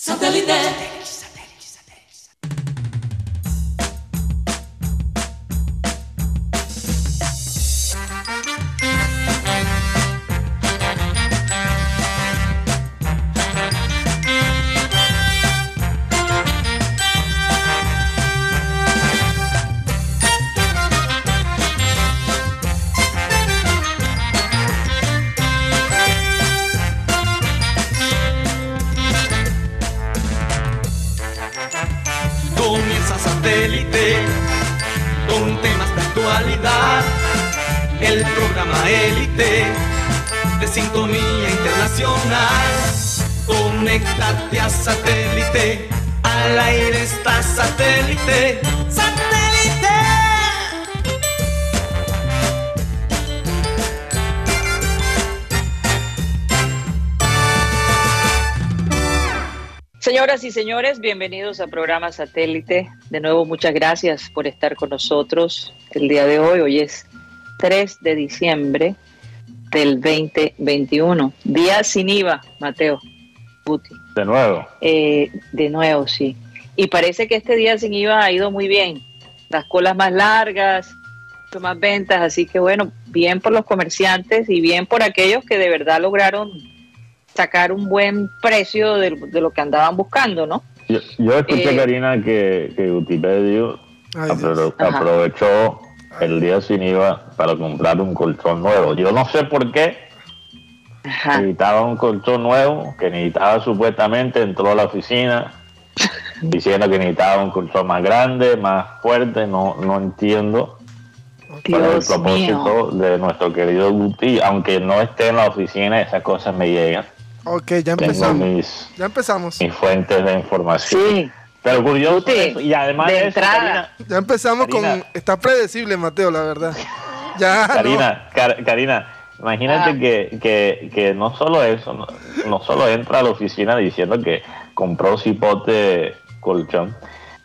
Satellite. Señoras y señores, bienvenidos a programa Satélite. De nuevo, muchas gracias por estar con nosotros el día de hoy. Hoy es 3 de diciembre del 2021. Día sin IVA, Mateo. Guti. De nuevo. Eh, de nuevo, sí. Y parece que este día sin IVA ha ido muy bien. Las colas más largas, mucho más ventas. Así que bueno, bien por los comerciantes y bien por aquellos que de verdad lograron sacar un buen precio de, de lo que andaban buscando, ¿no? Yo, yo escuché, Eh, Karina, que, que Utipedio apro- Ajá. aprovechó el día sin IVA para comprar un colchón nuevo. Yo no sé por qué Ajá. necesitaba un colchón nuevo, que necesitaba supuestamente, entró a la oficina diciendo que necesitaba un colchón más grande, más fuerte, no, no entiendo. es el propósito mío. de nuestro querido Guti, aunque no esté en la oficina, esas cosas me llegan. Ok, ya Tengo empezamos. mis, Ya empezamos. mis fuentes de información. Sí, Pero curioso eso, y además de de, eso. Karina, Ya empezamos Karina. con. Está predecible, Mateo, la verdad. Ya. no. Karina, Kar- Karina, imagínate Ah. que, que, que no solo eso, no, no solo entra a la oficina diciendo que compró cipote colchón,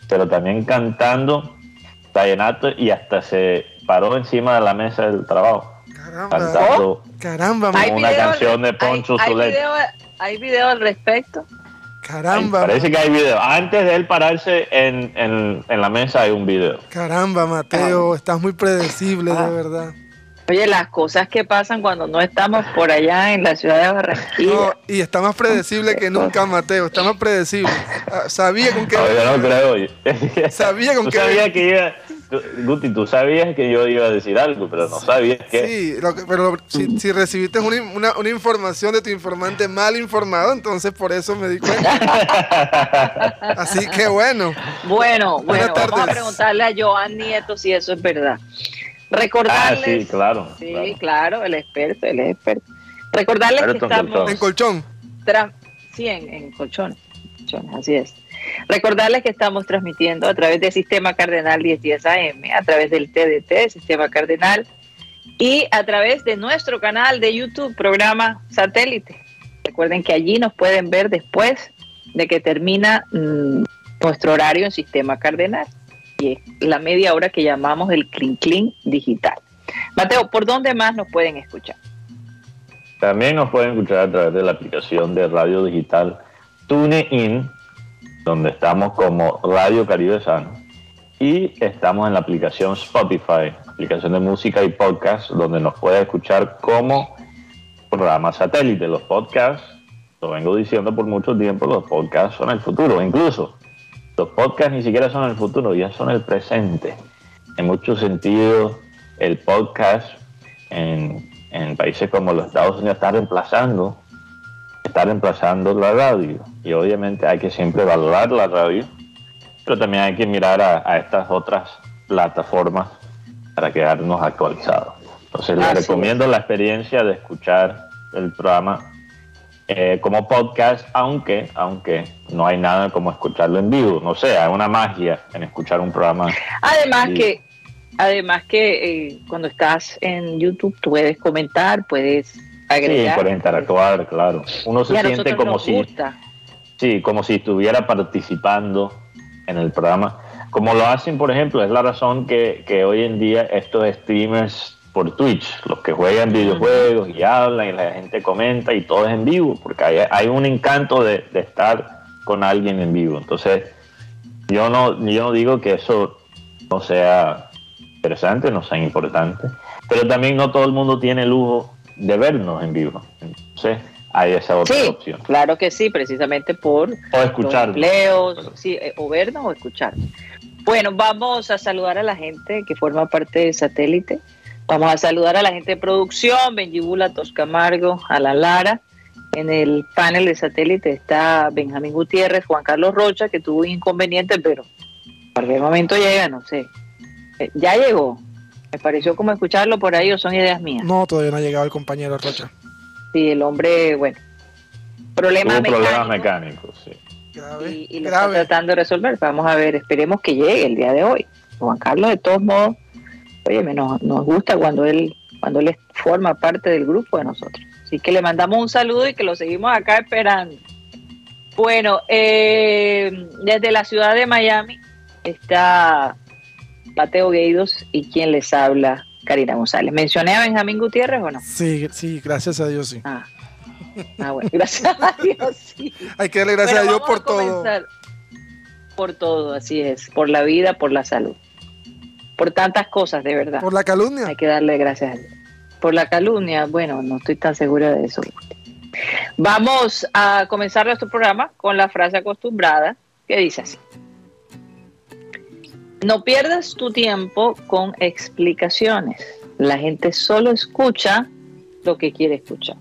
pero también cantando vallenato y hasta se paró encima de la mesa del trabajo Caramba. cantando Caramba, Hay una canción de Poncho hay, hay video, hay video al respecto. caramba. Parece que hay video. Antes de él pararse en, en, en la mesa hay un video. Caramba, Mateo. Estás muy predecible, Ah. de verdad. Oye, las cosas que pasan cuando no estamos por allá en la ciudad de Barranquilla. No, y está más predecible que nunca, Mateo. Está más predecible. Ah, Sabía con qué. No, yo no creo. Sabía con qué- sabías que iba, Guti, tú sabías que yo iba a decir algo, pero no sabías que. Sí, lo que- pero si, si recibiste una, una- una información de tu informante mal informado, entonces por eso me di cuenta. Así que bueno. Bueno, bueno, Buenas vamos a preguntarle a Joan Nieto si eso es verdad. Ah, Recordarles. sí, claro. Sí, claro. claro, el experto, el experto. Recordarles que estamos. colchón. En colchón. Tra- sí, en, en colchones, colchones, así es. Recordarles que estamos transmitiendo a través del Sistema Cardenal 1010 AM, a través del TDT, Sistema Cardenal, y a través de nuestro canal de YouTube, programa Satélite. Recuerden que allí nos pueden ver después de que termina mm, nuestro horario en Sistema Cardenal, y es la media hora que llamamos el Clean Clean Digital. Mateo, ¿por dónde más nos pueden escuchar? También nos pueden escuchar a través de la aplicación de radio digital TuneIn, donde estamos como Radio Caribe Sano. Y estamos en la aplicación Spotify, aplicación de música y podcast, donde nos puede escuchar como programa satélite. Los podcasts, lo vengo diciendo por mucho tiempo, los podcasts son el futuro. Incluso los podcasts ni siquiera son el futuro, ya son el presente. En muchos sentidos, el podcast en, en países como los Estados Unidos está reemplazando, está reemplazando la radio. Y obviamente hay que siempre valorar la radio, pero también hay que mirar a, a estas otras plataformas para quedarnos actualizados. Entonces les Así recomiendo la experiencia de escuchar el programa eh, como podcast, aunque, aunque no hay nada como escucharlo en vivo. No sé, hay una magia en escuchar un programa. Además que, además que eh, cuando estás en YouTube puedes comentar, puedes Sí, agregar. por interactuar, claro. Uno se siente como si, gusta. sí, como si estuviera participando en el programa. Como lo hacen, por ejemplo, es la razón que, que hoy en día estos streamers por Twitch, los que juegan videojuegos y hablan y la gente comenta y todo es en vivo, porque hay, hay un encanto de, de estar con alguien en vivo. Entonces, yo no, yo no digo que eso no sea interesante, no sea importante, pero también no todo el mundo tiene lujo de vernos en vivo. Entonces, hay esa otra Sí, opción. claro que sí, precisamente por O escuchar. empleos, sí, eh, o vernos o escuchar. Bueno, vamos a saludar a la gente que forma parte de satélite. Vamos a saludar a la gente de producción, Benjibula Toscamargo, a la Lara. En el panel de satélite está Benjamín Gutiérrez, Juan Carlos Rocha, que tuvo un inconveniente, pero en cualquier momento llega, no sé. Eh, ya llegó. Me pareció como escucharlo por ahí o son ideas mías. No, todavía no ha llegado el compañero Rocha. Sí, el hombre, bueno. Problema Hubo problemas mecánico mecánicos, sí. Grave. y, y lo está tratando de resolver. Vamos a ver, esperemos que llegue el día de hoy. Juan Carlos, de todos modos, oye, nos, nos gusta cuando él, cuando él forma parte del grupo de nosotros. Así que le mandamos un saludo y que lo seguimos acá esperando. Bueno, eh, desde la ciudad de Miami está Mateo Gueidos y quien les habla, Karina González. ¿Mencioné a Benjamín Gutiérrez o no? Sí, sí, gracias a Dios, sí. Ah, ah bueno, gracias a Dios, sí. Hay que darle gracias Bueno, a Dios por todo. comenzar. Por todo, así es. Por la vida, por la salud. Por tantas cosas, de verdad. Por la calumnia. Hay que darle gracias a Dios. Por la calumnia, bueno, no estoy tan segura de eso. Vamos a comenzar nuestro programa con la frase acostumbrada que dice así. No pierdas tu tiempo con explicaciones. La gente solo escucha lo que quiere escuchar.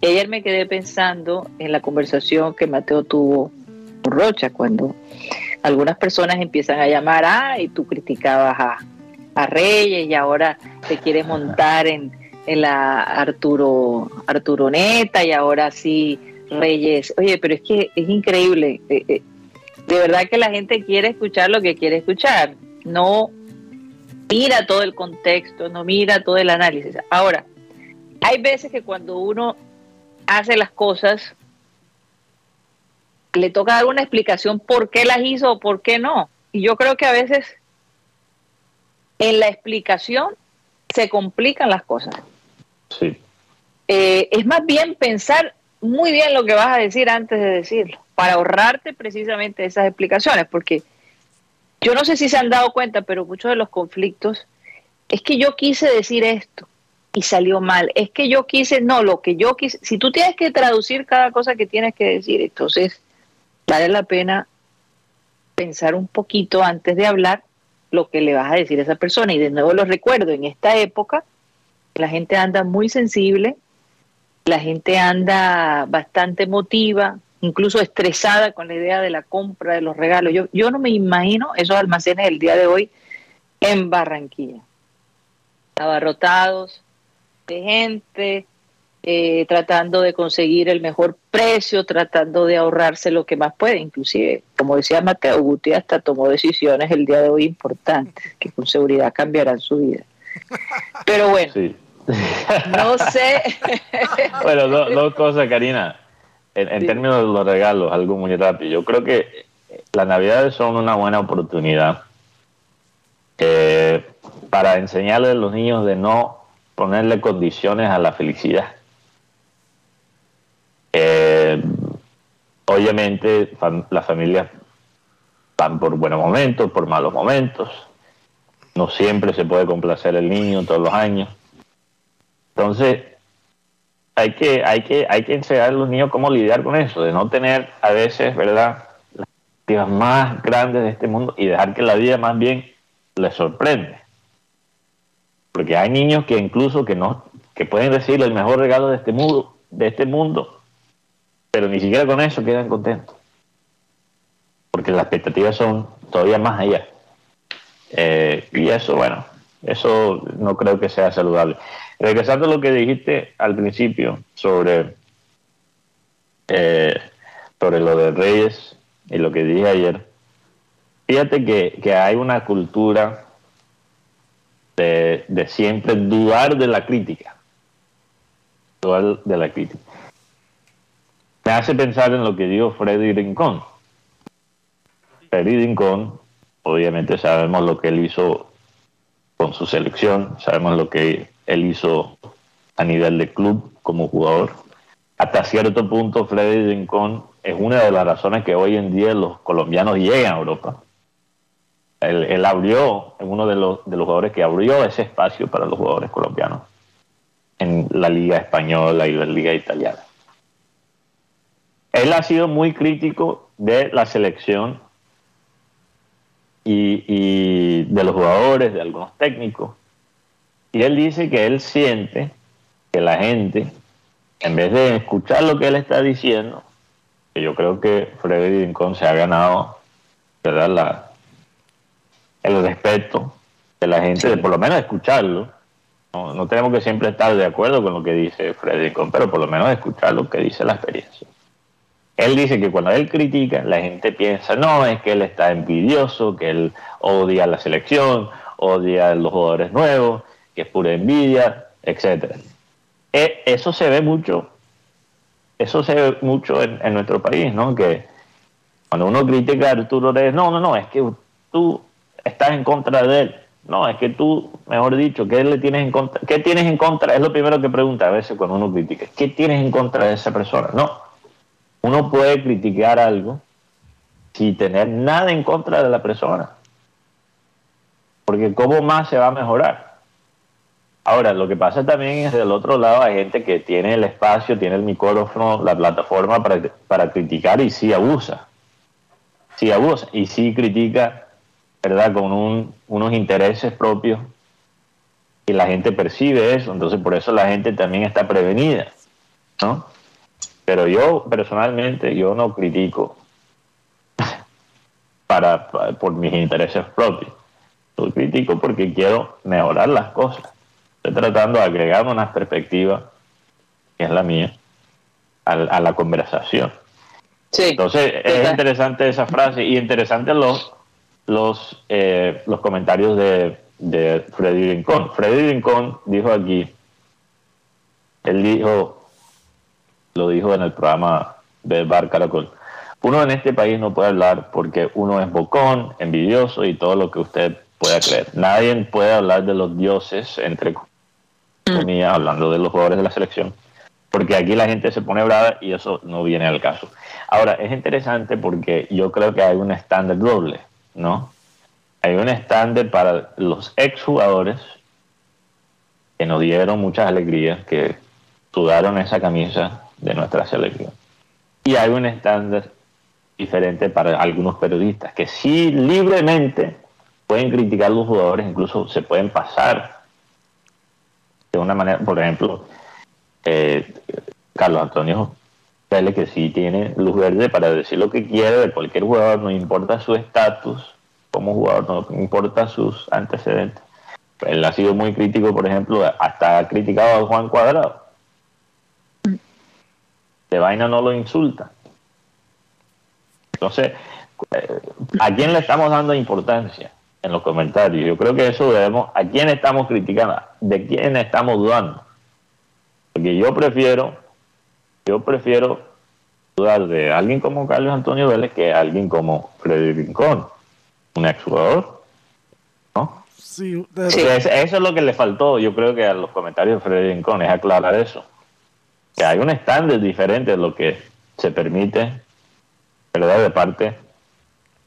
Y ayer me quedé pensando en la conversación que Mateo tuvo con Rocha cuando algunas personas empiezan a llamar, ah, y tú criticabas a, a Reyes y ahora te quieres montar en, en la Arturo, Arturo Neta y ahora sí Reyes. Oye, pero es que es increíble. eh, eh, de verdad que la gente quiere escuchar lo que quiere escuchar. No mira todo el contexto, no mira todo el análisis. Ahora, hay veces que cuando uno hace las cosas, le toca dar una explicación por qué las hizo o por qué no. Y yo creo que a veces en la explicación se complican las cosas. Sí. Eh, es más bien pensar muy bien lo que vas a decir antes de decirlo, para ahorrarte precisamente esas explicaciones, porque yo no sé si se han dado cuenta, pero muchos de los conflictos es que yo quise decir esto y salió mal, es que yo quise, no, lo que yo quise, si tú tienes que traducir cada cosa que tienes que decir, entonces vale la pena pensar un poquito antes de hablar lo que le vas a decir a esa persona. Y de nuevo lo recuerdo, en esta época la gente anda muy sensible, la gente anda bastante emotiva, incluso estresada con la idea de la compra de los regalos. Yo, yo no me imagino esos almacenes el día de hoy en Barranquilla, abarrotados de gente, eh, tratando de conseguir el mejor precio, tratando de ahorrarse lo que más puede. Inclusive, como decía Mateo Guti, hasta tomó decisiones el día de hoy importantes que con seguridad cambiarán su vida. Pero bueno, sí. no sé. Bueno, do- dos cosas, Karina. En, en Sí. términos de los regalos, algo muy rápido. Yo creo que las navidades son una buena oportunidad eh, para enseñarle a los niños de no ponerle condiciones a la felicidad. Eh, obviamente fam- las familias van por buenos momentos, por malos momentos. No siempre se puede complacer el niño todos los años. Entonces, hay que, hay que, hay que enseñar a los niños cómo lidiar con eso, de no tener a veces, ¿verdad?, las expectativas más grandes de este mundo y dejar que la vida más bien les sorprende. Porque hay niños que incluso que no, que pueden recibir el mejor regalo de este mundo, de este mundo, pero ni siquiera con eso quedan contentos. Porque las expectativas son todavía más allá. Eh, y eso, bueno, eso no creo que sea saludable. Regresando a lo que dijiste al principio sobre, eh, sobre lo de Reyes y lo que dije ayer, fíjate que, que hay una cultura de, de siempre dudar de la crítica. Dudar de la crítica. Me hace pensar en lo que dijo Freddy Rincón. Freddy Rincón, obviamente sabemos lo que él hizo con su selección, sabemos lo que él hizo a nivel de club como jugador. Hasta cierto punto Freddy Rincón es una de las razones que hoy en día los colombianos llegan a Europa. Él, abrió, es uno de los, de los jugadores que abrió ese espacio para los jugadores colombianos en la liga española y la liga italiana. Él ha sido muy crítico de la selección y, de los jugadores, de algunos técnicos. Y él dice que él siente que la gente, en vez de escuchar lo que él está diciendo, que yo creo que Freddy Rincón se ha ganado ¿verdad? La, el respeto de la gente, de por lo menos escucharlo. No, no, tenemos que siempre estar de acuerdo con lo que dice Freddy Rincón, pero por lo menos escuchar lo que dice la experiencia. Él dice que cuando él critica, la gente piensa, no, es que él está envidioso, que él odia la selección, odia a los jugadores nuevos, que es pura envidia, etc. E, eso se ve mucho, eso se ve mucho en, nuestro país, ¿no? Que cuando uno critica a Arturo Reyes, no, no, no, es que tú estás en contra de él. No, es que tú, mejor dicho, ¿qué le tienes en contra? ¿Qué tienes en contra? Es lo primero que pregunta a veces cuando uno critica. ¿Qué tienes en contra de esa persona? No, uno puede criticar algo sin tener nada en contra de la persona. Porque ¿cómo más se va a mejorar? Ahora, lo que pasa también es del otro lado hay gente que tiene el espacio, tiene el micrófono, la plataforma para, para criticar y sí abusa. Sí abusa y sí critica, ¿verdad? Con unos intereses propios y la gente percibe eso. Entonces, por eso la gente también está prevenida, ¿no? Pero yo personalmente, yo no critico para, por mis intereses propios. Yo critico porque quiero mejorar las cosas. Estoy tratando de agregar una perspectiva, que es la mía, a, la conversación. Sí, Entonces, es interesante esa frase y interesante los, los, eh, los comentarios de, de Freddy Rincón. Freddy Rincón dijo aquí, él dijo, lo dijo en el programa de Bar Caracol. Uno en este país no puede hablar porque uno es bocón, envidioso y todo lo que usted pueda creer. Nadie puede hablar de los dioses, entre comillas, hablando de los jugadores de la selección, porque aquí la gente se pone brava y eso no viene al caso. Ahora, es interesante porque yo creo que hay un estándar doble, ¿no? Hay un estándar para los exjugadores que nos dieron muchas alegrías, que sudaron esa camisa de nuestra selección. Y hay un estándar diferente para algunos periodistas que sí libremente pueden criticar a los jugadores, incluso se pueden pasar de una manera, por ejemplo, eh, Carlos Antonio Pérez, que sí tiene luz verde para decir lo que quiere de cualquier jugador, no importa su estatus como jugador, no importa sus antecedentes. Él ha sido muy crítico, por ejemplo, hasta ha criticado a Juan Cuadrado de vaina no lo insulta. Entonces, eh, ¿a quién le estamos dando importancia en los comentarios? Yo creo que eso debemos, ¿a quién estamos criticando? ¿De quién estamos dudando? Porque yo prefiero, yo prefiero dudar de alguien como Carlos Antonio Vélez que alguien como Freddy Rincón, un exjugador. ¿no? Sí, Eso es lo que le faltó, yo creo que a los comentarios de Freddy Rincón, es aclarar eso que hay un estándar diferente de lo que se permite, ¿verdad? De parte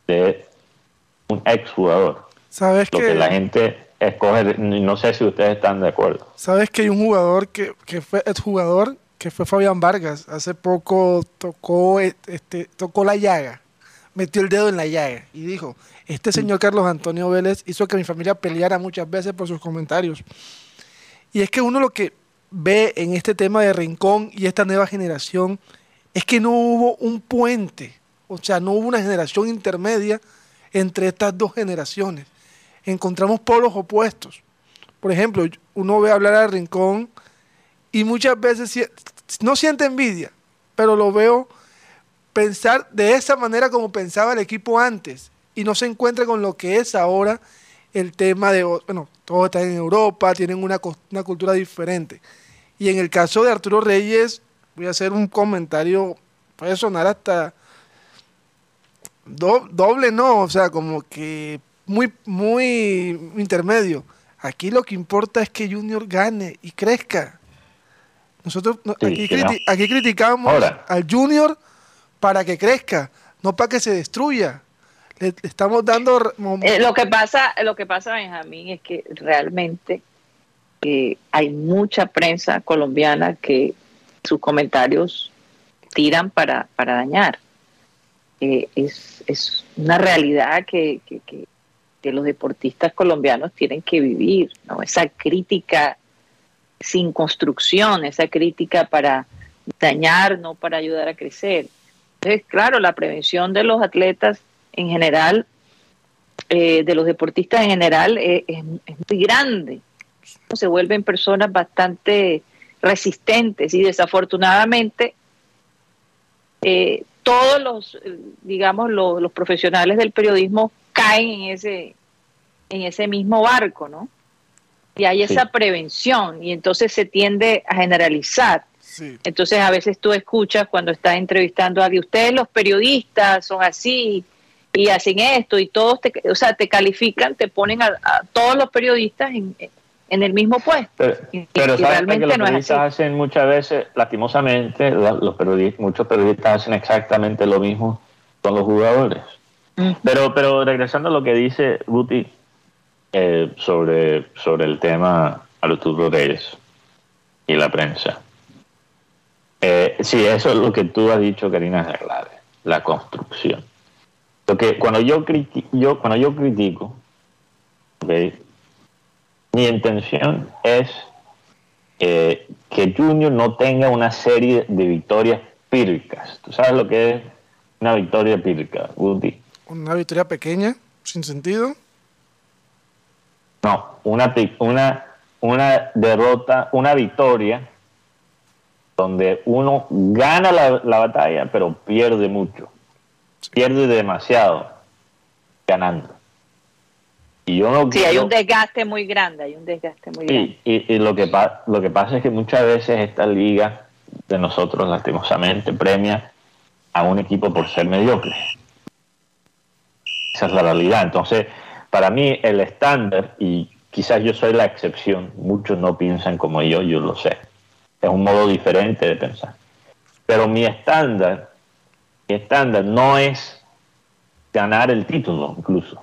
de un exjugador. ¿Sabes lo que, la gente escoge, no sé si ustedes están de acuerdo. ¿Sabes que hay un jugador que, que fue exjugador, que fue Fabián Vargas? Hace poco tocó, este, tocó la llaga, metió el dedo en la llaga y dijo, este señor Carlos Antonio Vélez hizo que mi familia peleara muchas veces por sus comentarios. Y es que uno lo que ve en este tema de Rincón y esta nueva generación es que no hubo un puente, o sea, no hubo una generación intermedia entre estas dos generaciones. Encontramos polos opuestos. Por ejemplo, uno ve hablar a Rincón y muchas veces no siente envidia, pero lo veo pensar de esa manera como pensaba el equipo antes y no se encuentra con lo que es ahora el tema de, bueno, todos están en Europa, tienen una cultura diferente. Y en el caso de Arturo Reyes, voy a hacer un comentario, puede sonar hasta doble, no, o sea, como que muy, muy intermedio. Aquí lo que importa es que Junior gane y crezca. Nosotros aquí, criticamos al Junior para que crezca, no para que se destruya. Le, estamos dando... Eh, lo que pasa, lo que pasa, Benjamín, es que realmente eh, hay mucha prensa colombiana que sus comentarios tiran para, para dañar. Eh, es, es, una realidad que, que, que, los deportistas colombianos tienen que vivir, ¿no? Esa crítica sin construcción, esa crítica para dañar, no para ayudar a crecer. Entonces, claro, la prevención de los atletas en general, eh, de los deportistas en general, eh, es, muy grande. Se vuelven personas bastante resistentes y desafortunadamente eh, todos los, digamos, los, profesionales del periodismo caen en ese, en ese mismo barco, ¿no? Y hay esa prevención y entonces se tiende a generalizar. Entonces a veces tú escuchas cuando estás entrevistando a alguien, ustedes los periodistas son así y hacen esto y todos te, o sea, te califican, te ponen a, todos los periodistas en, el mismo puesto. Pero, realmente que los periodistas hacen muchas veces, lastimosamente, los periodistas, muchos periodistas hacen exactamente lo mismo con los jugadores. Pero, pero regresando a lo que dice Guti eh, sobre, sobre el tema Arturo Reyes y la prensa. Eh, sí, eso es lo que tú has dicho, Karina, es clave, la construcción. Porque cuando yo, yo, cuando yo critico, mi intención es eh, que Junior no tenga una serie de victorias pírricas. ¿Tú sabes lo que es una victoria pírrica, Woody? Una victoria pequeña, sin sentido. No, una, una, una derrota, una victoria donde uno gana la, batalla, pero pierde mucho. Pierde demasiado ganando. Y yo no sí, hay un desgaste muy grande, hay un desgaste muy grande. Y, y, lo, que lo que pasa es que muchas veces esta liga de nosotros, lastimosamente, premia a un equipo por ser mediocre. Esa es la realidad. Entonces, para mí, el estándar, y quizás yo soy la excepción, muchos no piensan como yo, yo lo sé es un modo diferente de pensar. Pero mi estándar, mi estándar no es ganar el título incluso.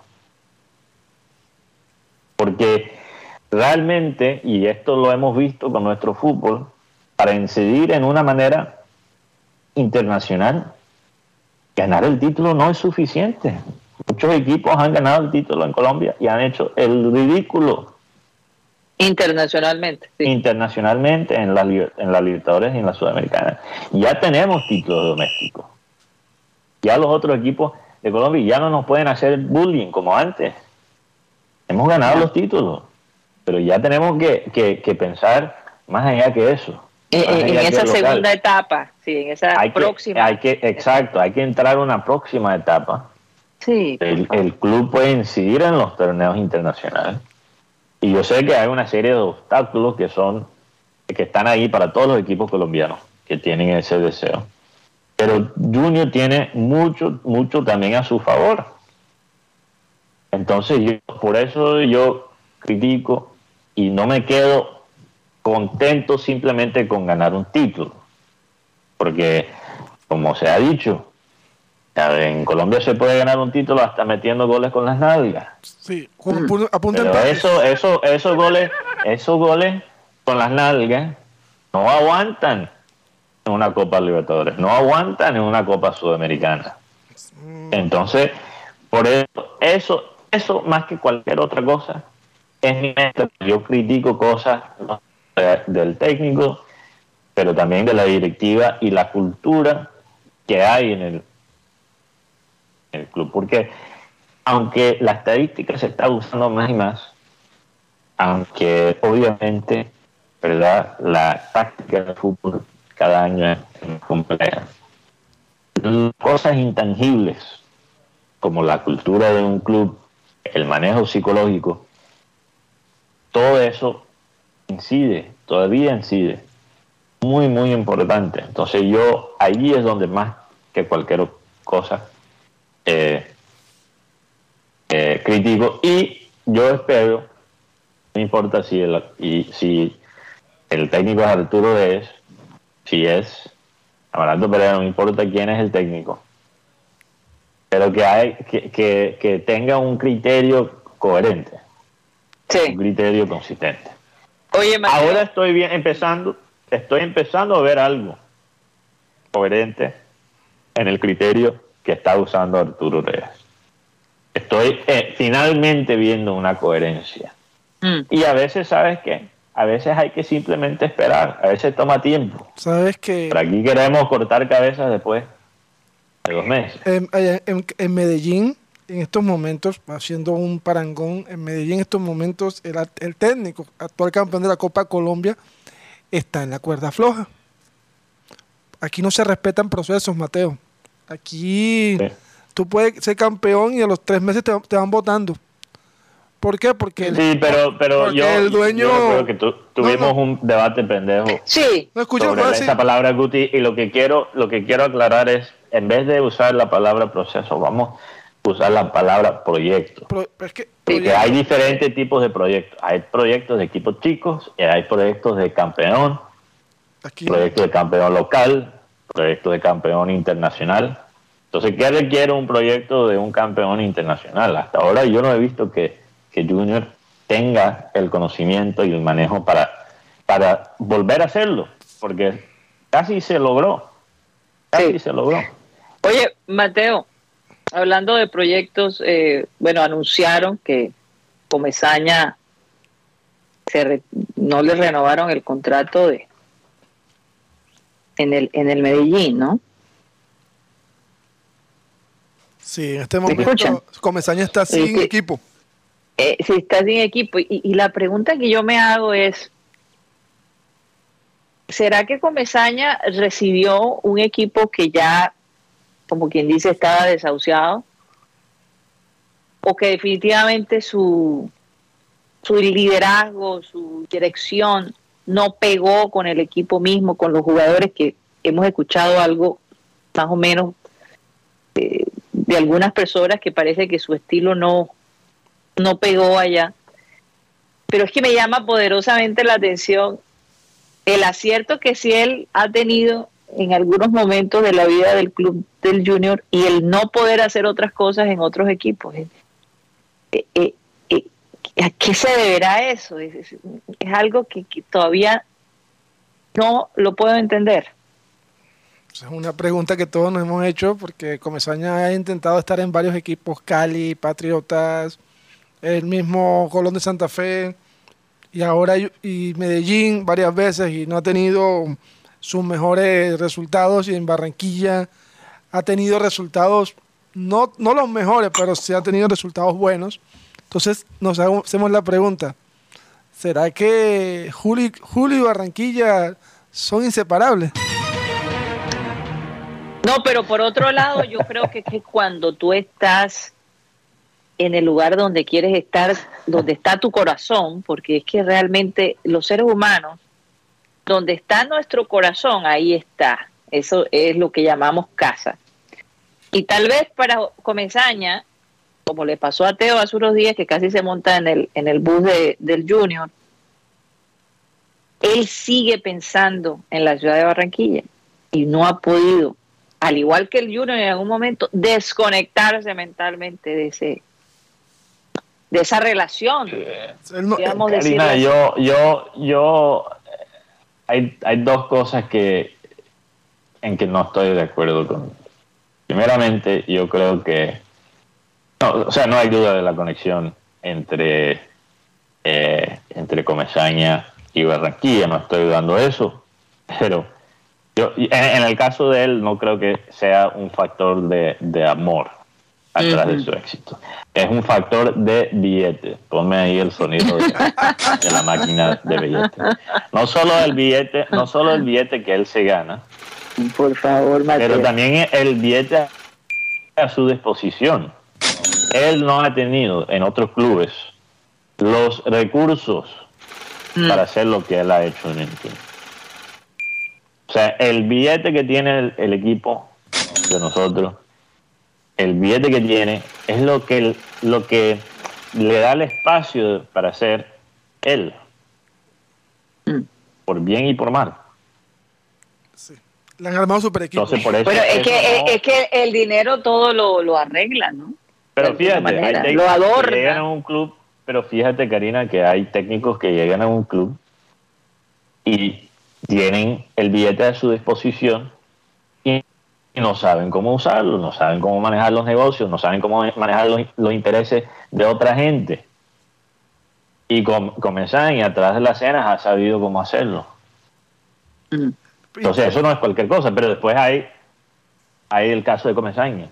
Porque realmente, y esto lo hemos visto con nuestro fútbol, para incidir en una manera internacional, ganar el título no es suficiente. Muchos equipos han ganado el título en Colombia y han hecho el ridículo Internacionalmente. Internacionalmente en la, en la Libertadores y en la Sudamericana. Ya tenemos títulos domésticos. Ya los otros equipos de Colombia ya no nos pueden hacer bullying como antes. Hemos ganado los títulos, pero ya tenemos que, pensar más allá que eso. Eh, eh, en, esa segunda etapa, sí, en esa próxima. hay que, exacto, hay que entrar a una próxima etapa. El, el club puede incidir en los torneos internacionales y yo sé que hay una serie de obstáculos que son que están ahí para todos los equipos colombianos que tienen ese deseo. Pero Junior tiene mucho, mucho también a su favor. Entonces, yo, por eso yo critico y no me quedo contento simplemente con ganar un título. Porque, como se ha dicho, en Colombia se puede ganar un título hasta metiendo goles con las nalgas. Sí, mm. Pero eso, eso, esos goles, esos goles con las nalgas no aguantan en una Copa Libertadores, no aguantan en una Copa Sudamericana. Mm. Entonces, por eso, eso, eso más que cualquier otra cosa, es mi Yo critico cosas del técnico, pero también de la directiva y la cultura que hay en el el club, porque aunque la estadística se está usando más y más, aunque obviamente, ¿verdad? La táctica del fútbol cada año es compleja. Cosas intangibles como la cultura de un club, el manejo psicológico, todo eso incide, todavía incide. Muy, muy importante. Entonces yo, allí es donde más que cualquier cosa eh, eh, crítico y yo espero, no importa si el, y, si el técnico es Arturo es, si es Amaranto Pereira, no importa quién es el técnico, pero que, hay, que, que, que tenga un criterio coherente, un criterio consistente. Oye, Mateo, Ahora estoy bien empezando, estoy empezando a ver algo coherente en el criterio que está usando Arturo Reyes. Estoy eh, finalmente viendo una coherencia. mm, Y a veces, ¿sabes qué? A veces hay que simplemente esperar, a veces toma tiempo. Sabes que Por aquí queremos cortar cabezas después de dos meses. en, allá en- en Medellín, en estos momentos, haciendo un parangón, en Medellín en estos momentos el, el técnico, actual campeón de la Copa Colombia, está en la cuerda floja. Aquí no se respetan procesos, Mateo. Aquí Sí. tú puedes ser campeón y a los tres meses te, te van votando. ¿Por qué? Porque el- Sí, pero, pero porque yo, el dueño- yo creo que tu- tuvimos no. un debate pendejo sí, no escucha, sobre esa sí. palabra Guti y lo que quiero lo que quiero aclarar es en vez de usar la palabra proceso vamos a usar la palabra proyecto Pro- es que- porque hay diferentes tipos de proyectos hay proyectos de equipos chicos y hay proyectos de campeón aquí, proyectos de campeón local proyectos de campeón internacional. Entonces qué requiere un proyecto de un campeón internacional hasta ahora yo no he visto que que Junior tenga el conocimiento y el manejo para para volver a hacerlo porque casi se logró casi Sí. se logró. Oye, Mateo, hablando de proyectos, eh, bueno, anunciaron que Comesaña se re- no le renovaron el contrato de en el en el Medellín, ¿no? sí, en este momento Comesaña está Sí, sin que- equipo. Eh, si está sin equipo y, y la pregunta que yo me hago es ¿será que Comesaña recibió un equipo que ya como quien dice estaba desahuciado o que definitivamente su su liderazgo, su dirección no pegó con el equipo mismo, con los jugadores que hemos escuchado algo más o menos eh, de algunas personas que parece que su estilo no no pegó allá. Pero es que me llama poderosamente la atención el acierto que sí él ha tenido en algunos momentos de la vida del club del junior y el no poder hacer otras cosas en otros equipos. Eh, eh, ¿A qué se deberá eso? Es, es- es algo que, que todavía no lo puedo entender. Es una pregunta que todos nos hemos hecho porque Comesaña ha intentado estar en varios equipos, Cali, Patriotas, el mismo Colón de Santa Fe y ahora y Medellín varias veces y no ha tenido sus mejores resultados y en Barranquilla ha tenido resultados, no, no los mejores, pero sí ha tenido resultados buenos. Entonces nos hacemos la pregunta, ¿será que Julio, y Barranquilla son inseparables? No, pero por otro lado, yo creo que, que cuando tú estás en el lugar donde quieres estar, donde está tu corazón, porque es que realmente los seres humanos, donde está nuestro corazón, ahí está. Eso es lo que llamamos casa. Y tal vez para Comesaña, como le pasó a Teo hace unos días, que casi se monta en el, en el bus de- del Junior, él sigue pensando en la ciudad de Barranquilla y no ha podido, al igual que el Junior en algún momento, desconectarse mentalmente de ese de esa relación. Él no- digamos, Karina, decirlo yo, yo, yo, hay, hay dos cosas que en que no estoy de acuerdo con. Primeramente, yo creo que, no, o sea, no hay duda de la conexión entre eh, entre Comesaña y Barranquilla, no estoy dudando de eso, pero yo, en, en el caso de él, no creo que sea un factor de, de amor atrás de su éxito. Es un factor de billete. Ponme ahí el sonido de, de la máquina de billete. No solo el billete, no solo el billete que él se gana, Por favor, Mateo. pero también el billete a su disposición. Él no ha tenido en otros clubes los recursos Mm. para hacer lo que él ha hecho en el club. O sea, el billete que tiene el, el equipo de nosotros, el billete que tiene, es lo que, lo que le da el espacio para ser él, Mm. por bien y por mal. Sí. Le han armado super equipo. Entonces, por eso, Pero es que, no- es que el dinero todo lo, lo arregla, ¿no? Pero fíjate, hay lo que llegan a un club, pero fíjate, Karina, que hay técnicos que llegan a un club y tienen el billete a su disposición y, no saben cómo usarlo, no saben cómo manejar los negocios, no saben cómo manejar los, los intereses de otra gente. Y com y atrás de las escenas ha sabido cómo hacerlo. Mm. Entonces, eso no es cualquier cosa, pero después hay, hay el caso de Comesaña,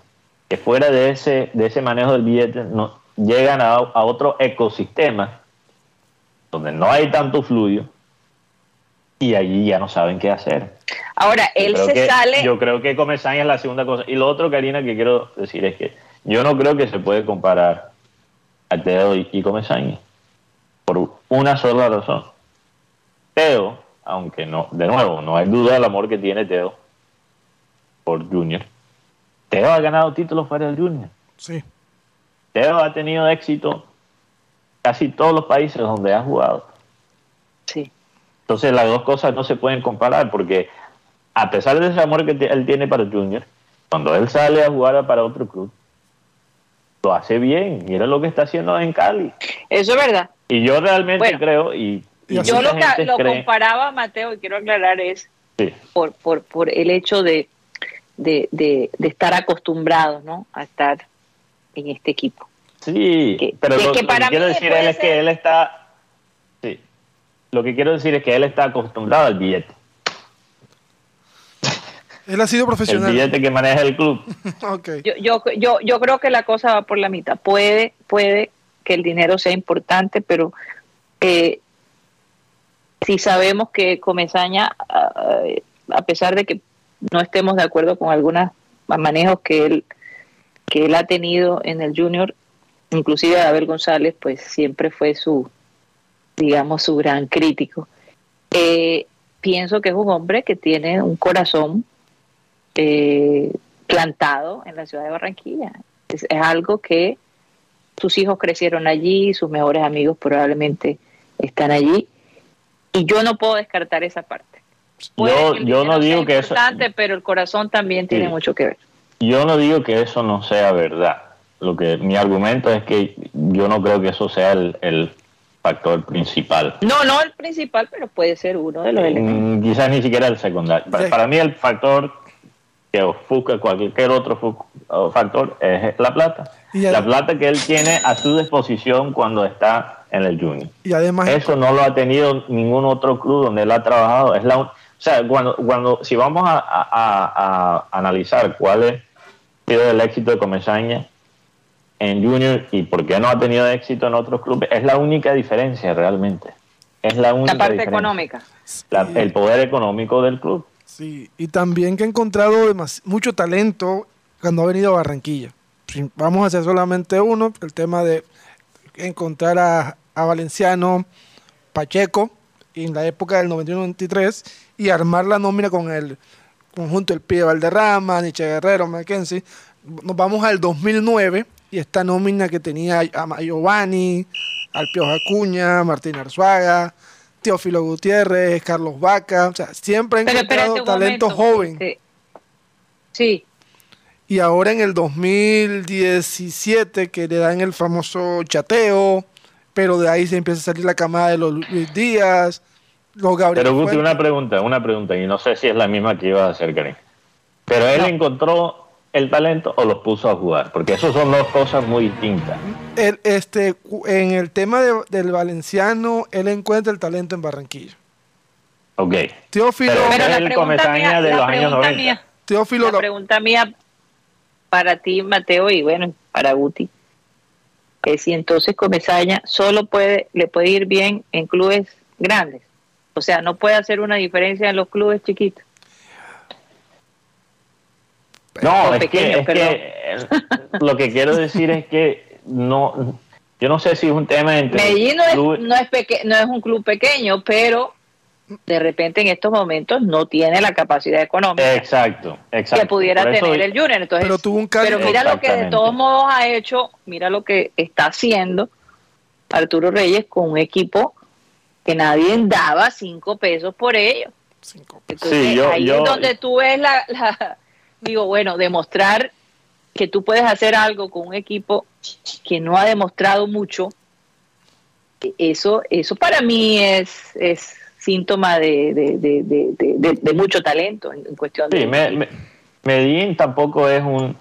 que fuera de ese, de ese manejo del billete no, llegan a, a otro ecosistema donde no hay tanto fluido y allí ya no saben qué hacer. Ahora, él se que- sale. Yo creo que Comesaña es la segunda cosa. Y lo otro, Karina, que quiero decir es que yo no creo que se puede comparar a Teo y, y Comesaña por una sola razón. Teo, aunque no, de nuevo, no hay duda del amor que tiene Teo por Junior. Teo ha ganado títulos fuera del Junior. Sí. Teo ha tenido éxito casi todos los países donde ha jugado. Sí. Entonces las dos cosas no se pueden comparar porque a pesar de ese amor que él tiene para Junior, cuando él sale a jugar para otro club, lo hace bien. Mira lo que está haciendo en Cali. Eso es verdad. Y yo realmente Bueno. creo y, y Yo lo, lo cree- comparaba, Mateo, y quiero aclarar, es sí, por, por, por el hecho de, de, de, de estar acostumbrados ¿no? a estar en este equipo. sí, Que- pero que- lo, que lo para que quiero decir él es que él está sí. Lo que quiero decir es que él está acostumbrado al billete. Él ha sido El profesional. billete que maneja el club. Ok. Yo, yo, yo, yo creo que la cosa va por la mitad. Puede, puede que el dinero sea importante, pero eh, si sabemos que Comesaña, ah, a pesar de que no estemos de acuerdo con algunos manejos que él, que él ha tenido en el Junior, inclusive Abel González, pues siempre fue su, digamos, su gran crítico. Eh, pienso que es un hombre que tiene un corazón eh, plantado en la ciudad de Barranquilla. Es, es algo que sus hijos crecieron allí, sus mejores amigos probablemente están allí, y yo no puedo descartar esa parte. Puede Yo, no digo que eso, pero el corazón también tiene mucho que ver. Yo no digo que eso no sea verdad. Lo que mi argumento es que yo no creo que eso sea el, el factor principal. No, no el principal, pero puede ser uno de los elementos. Mm, Quizás ni siquiera el secundario. Para, Sí. para mí el factor que ofusca cualquier otro factor es la plata. Y La plata que él tiene a su disposición cuando está en el junior. Y además, Eso no lo ha tenido ningún otro club donde él ha trabajado. Es la, sea, cuando, cuando si vamos a, a- a- analizar cuál es sido el éxito de Comesaña en Junior y por qué no ha tenido éxito en otros clubes, es la única diferencia realmente. Es la única La parte diferencia. económica. La- el poder económico del club. sí. Y también que ha encontrado mucho talento cuando ha venido a Barranquilla. Vamos a hacer solamente uno, el tema de encontrar a, a Valenciano, Pacheco, en la época del 91-93, y armar la nómina con el conjunto El Pie Valderrama, Nietzsche Guerrero, Mackenzie. Nos vamos al 2009 y esta nómina que tenía a Giovanni, al Piojo Acuña, Martín Arzuaga, Teófilo Gutiérrez, Carlos Vaca, o sea, siempre han encontrado talento momento, joven. este, Sí, Y ahora en el 2017 que le dan el famoso chateo, pero de ahí se empieza a salir la camada de los Luis Díaz, los Gabriel. Pero Guti, una pregunta, una pregunta, y no sé si es la misma que iba a hacer Karim. Pero él No. encontró el talento o los puso a jugar, porque eso son dos cosas muy distintas. El- este, en el tema de- del valenciano, él encuentra el talento en Barranquilla. Ok. Teófilo, Pero- pero la el pregunta Comesaña mía, de la los años pregunta 90. mía, Teófilo la pregunta mía para ti, Mateo, y bueno, para Guti, es si entonces Comesaña solo puede, le puede ir bien en clubes grandes. O sea, no puede hacer una diferencia en los clubes chiquitos. No, O es pequeño, que, es que eh, lo que quiero decir es que no, yo no sé si es un tema entre Medellín no es, no, es peque- no es un club pequeño, pero de repente en estos momentos no tiene la capacidad económica Exacto, exacto. que pudiera tener el Junior. Entonces, Pero tuvo un cambio- pero mira lo que de todos modos ha hecho, mira lo que está haciendo Arturo Reyes con un equipo que nadie daba cinco pesos por ello. Cinco. Entonces, Sí, yo- ahí yo- es donde tú ves la, la- digo, bueno, demostrar que tú puedes hacer algo con un equipo que no ha demostrado mucho, e- eso, eso para mí es, es síntoma de, de, de, de- de- de- de mucho talento en, en cuestión de... Sí, me- me- Medellín tampoco es un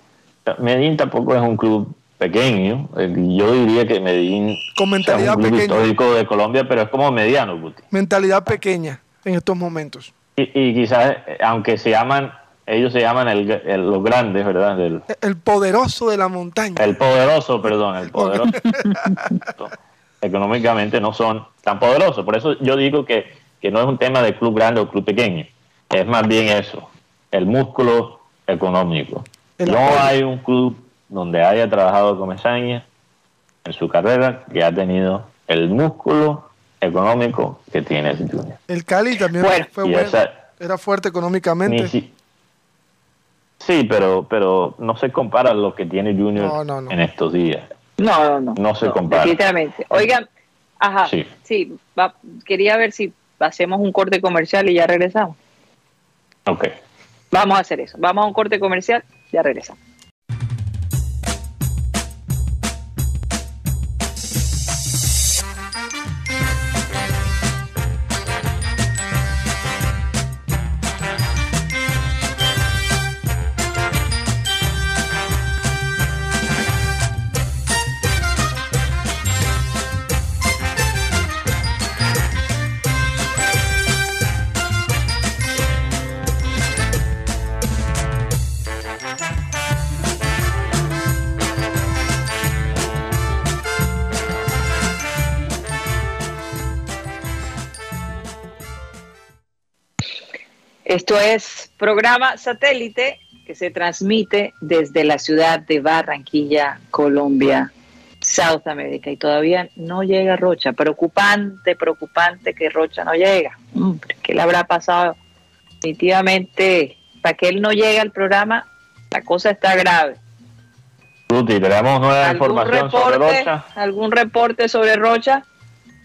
Medellín tampoco es un club pequeño. Yo diría que Medellín Con mentalidad un club pequeña. histórico de Colombia, pero es como mediano, Guti. Mentalidad pequeña en estos momentos. Y, y quizás, eh, aunque se llaman, ellos se llaman el, el- los grandes, ¿verdad? El poderoso de la montaña. el poderoso, perdón, el poderoso. Económicamente no son tan poderosos. Por eso yo digo que, que no es un tema de club grande o club pequeño. Es más bien eso, el músculo económico. No hay un club donde haya trabajado Comesaña en su carrera que ha tenido el músculo económico que tiene el Junior. El Cali también Bueno, fue bueno. esa- Era fuerte económicamente. si- sí, pero, pero no se compara lo que tiene Junior No, no, no. en estos días. No, no, no. No se compara. Definitivamente. Oigan, ajá, Sí. sí, va- quería ver si hacemos un corte comercial y ya regresamos. Ok. Vamos a hacer eso. Vamos a un corte comercial, ya regresamos. Esto es programa satélite que se transmite desde la ciudad de Barranquilla, Colombia, South America. Y todavía no llega Rocha. Preocupante, preocupante que Rocha no llega. Mm, ¿Qué le habrá pasado? Definitivamente, para que él no llegue al programa, la cosa está grave. Ruti, tenemos nueva ¿Algún información sobre reporte, Rocha. ¿Algún reporte sobre Rocha?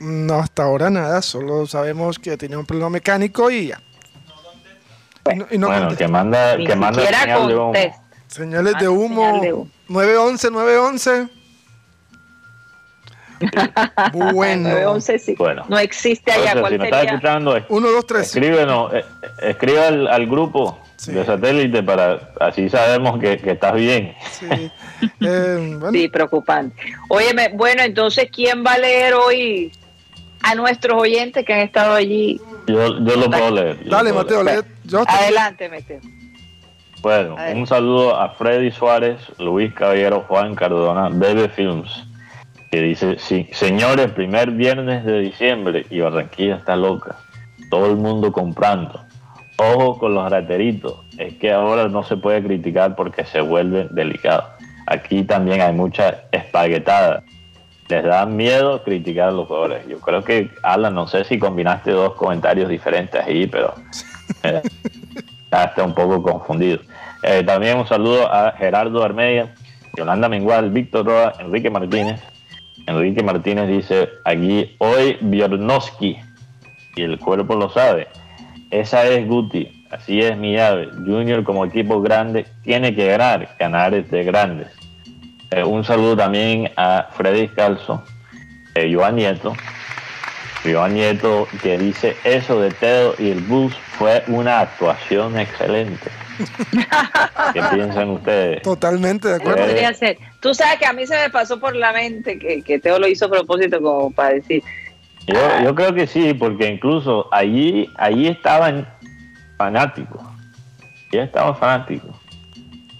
No, hasta ahora nada. Solo sabemos que tenía un problema mecánico y ya. Y no, y no bueno, que manda, Ni que manda señal de humo. contesta. Señales Ah, de humo. señal de humo. 911, 911. Bueno. 911 sí. Bueno. No existe allá. Entonces, ¿Cuál si nos estás escuchando, es- 1, 2, 3. escríbenos, eh, escribe al, al grupo Sí. de satélite para así sabemos que, que estás bien. Sí. Eh, bueno, Sí, preocupante. Óyeme, bueno, entonces, ¿quién va a leer hoy a nuestros oyentes que han estado allí? Yo, yo lo puedo leer. yo dale, puedo Mateo. leer. lee. Yo estoy- Adelante, Mateo. Bueno, un saludo a Freddy Suárez, Luis Caballero, Juan Cardona, Bebe Films, que dice, sí, señores, primer viernes de diciembre y Barranquilla está loca, todo el mundo comprando. Ojo con los rateritos, es que ahora no se puede criticar porque se vuelve delicado. Aquí también hay mucha espaguetada. Les da miedo criticar a los jugadores. Yo creo que, Alan, no sé si combinaste dos comentarios diferentes ahí, pero eh, está un poco confundido. Eh, también un saludo a Gerardo Armedia, Yolanda Mengual, Víctor Roa, Enrique Martínez. Enrique Martínez dice, aquí hoy Bjornowski, y el cuerpo lo sabe. Esa es Guti, así es mi llave. Junior como equipo grande tiene que ganar, ganar es de grandes. Eh, un saludo también a Freddy Calzo, eh, Joan Nieto, Joan Nieto que dice eso de Teo y el bus fue una actuación excelente. ¿Qué piensan ustedes? Totalmente de acuerdo. Podría ser. Tú sabes que a mí se me pasó por la mente que, que Teo lo hizo a propósito como para decir, Yo, yo creo que sí, porque incluso allí, allí estaban fanáticos. Ya estaban fanáticos.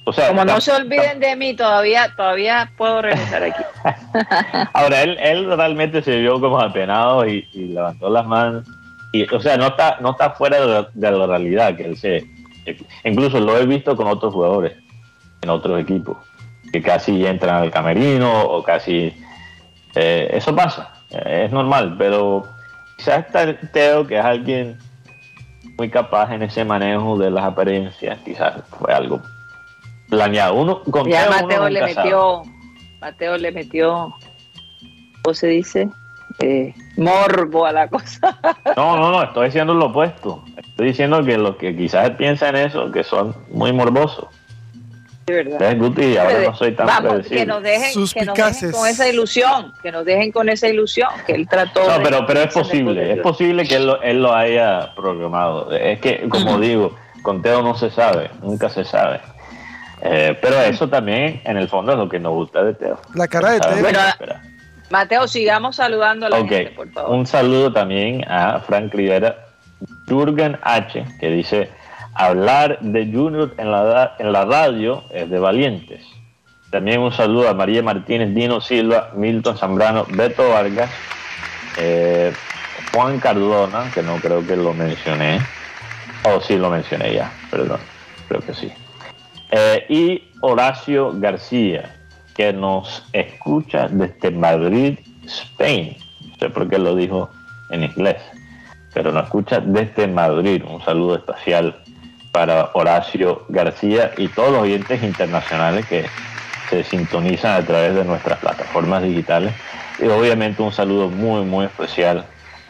O sea, como no se olviden de mí, todavía todavía puedo regresar aquí. Ahora, él, él realmente se vio como apenado y, y levantó las manos. Y, o sea, no está, no está fuera de la, de la realidad que él se. Incluso lo he visto con otros jugadores en otros equipos que casi entran al camerino o casi. eh, eso pasa, eh, es normal, pero quizás está Teo, que es alguien muy capaz en ese manejo de las apariencias, quizás fue algo planeado. Uno, con Ya uno Mateo le sabe. metió, Mateo le metió, ¿cómo se dice? Eh, morbo a la cosa. No, no, no, estoy diciendo lo opuesto. Estoy diciendo que los que quizás piensan eso, que son muy morbosos. De verdad. ¿Ves, Guti? Ahora no soy tan Vamos, que nos, dejen, que nos dejen con esa ilusión, que nos dejen con esa ilusión, que él trató No, pero, pero es posible, es posible que él lo, él lo haya programado. Es que, como digo, con Teo no se sabe, nunca se sabe. Eh, pero eso también, en el fondo, es lo que nos gusta de Teo. La cara de Teo. Mateo, sigamos saludando a la Ok, gente, por favor. un saludo también a Frank Rivera, Jürgen H, que dice, hablar de Junior en la, en la radio es de valientes. También un saludo a María Martínez, Dino Silva, Milton Zambrano, Beto Vargas, eh, Juan Cardona, que no creo que lo mencioné, o sí lo mencioné ya, perdón, creo que sí. Eh, y Horacio García, que nos escucha desde Madrid, Spain. No sé por qué lo dijo en inglés, pero nos escucha desde Madrid. Un saludo especial para Horacio García y todos los oyentes internacionales que se sintonizan a través de nuestras plataformas digitales. Y obviamente un saludo muy, muy especial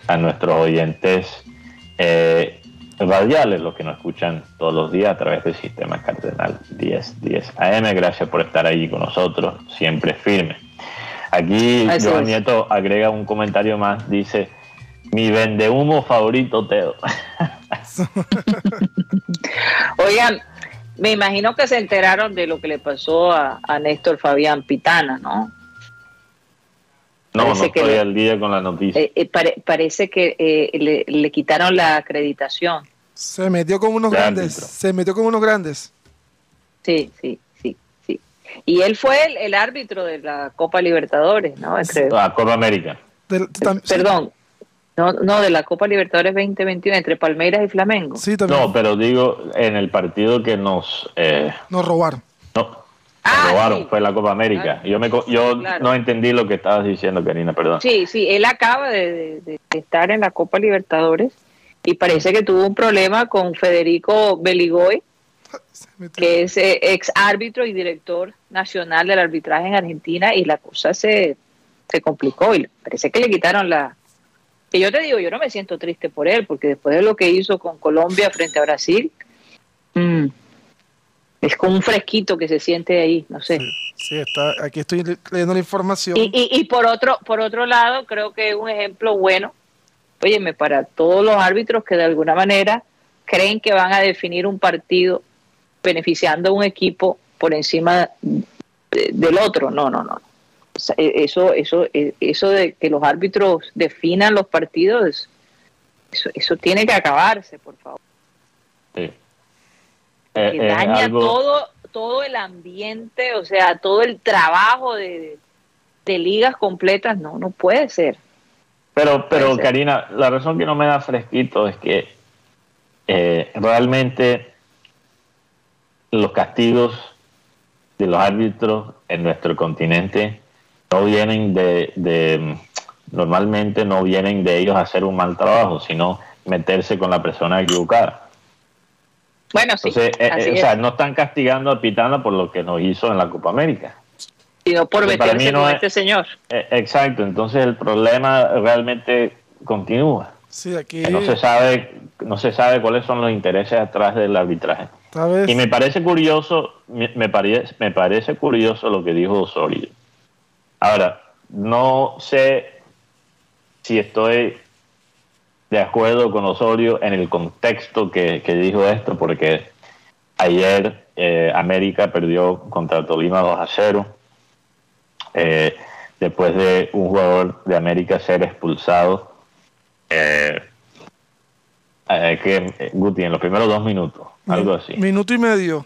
a nuestros oyentes eh, radiales, los que nos escuchan todos los días a través del sistema Cardenal 1010 AM. Gracias por estar ahí con nosotros, siempre firme. Aquí Joan. Nieto agrega un comentario más, dice, mi vende humo favorito, Teo. Oigan, me imagino que se enteraron de lo que le pasó a, a Néstor Fabián Pitana, ¿no? No, no Parece que estoy le- al día con la noticia. Eh, eh, pare- parece que eh, le, le quitaron la acreditación. Se metió con unos De grandes. árbitro. Se metió con unos grandes. Sí, sí, sí, sí. Y él fue el, el árbitro de la Copa Libertadores, ¿no? Entre, Ah, Copa América. Del- tam- sí, perdón, no, no, de la Copa Libertadores 2021, entre Palmeiras y Flamengo. Sí, también. No, pero digo, en el partido que nos... eh, Nos robaron. Ah, robaron, sí. fue la Copa América. Yo, me, yo Claro. no entendí lo que estabas diciendo, Karina, perdón. Sí, sí, él acaba de, de- de estar en la Copa Libertadores y parece que tuvo un problema con Federico Beligoy, que es eh, ex árbitro y director nacional del arbitraje en Argentina y la cosa se, se complicó y parece que le quitaron la... Que yo te digo, yo no me siento triste por él, porque después de lo que hizo con Colombia frente a Brasil, mm, es como un fresquito que se siente ahí, no sé. Sí, sí, está. Aquí estoy le- leyendo la información. Y, y, y por otro por otro lado, creo que es un ejemplo bueno, óyeme, para todos los árbitros que de alguna manera creen que van a definir un partido beneficiando a un equipo por encima de- del otro. No, no, no. E- Eso, eso, e- eso de que los árbitros definan los partidos, eso, eso tiene que acabarse, por favor. Sí. Eh, que eh, daña algo- todo, todo el ambiente, o sea, todo el trabajo de, de ligas completas, no, no puede ser. Pero, pero ser. Karina, la razón que no me da fresquito es que eh, realmente los castigos de los árbitros en nuestro continente no vienen de, de- normalmente no vienen de ellos hacer un mal trabajo, sino meterse con la persona equivocada. Bueno, sí, Entonces, eh, así eh, o sea, no están castigando a Pitana por lo que nos hizo en la Copa América. sino por meterse no con es- este señor. Eh, exacto, entonces el problema realmente continúa. Sí, aquí. no se sabe no se sabe cuáles son los intereses atrás del arbitraje y me parece curioso me, me parece me parece curioso lo que dijo Osorio ahora no sé si estoy de acuerdo con Osorio en el contexto que, que dijo esto porque ayer eh, América perdió contra Tolima 2 a 0 eh, después de un jugador de América ser expulsado eh, que Guti en los primeros dos minutos, algo así, Minuto y medio.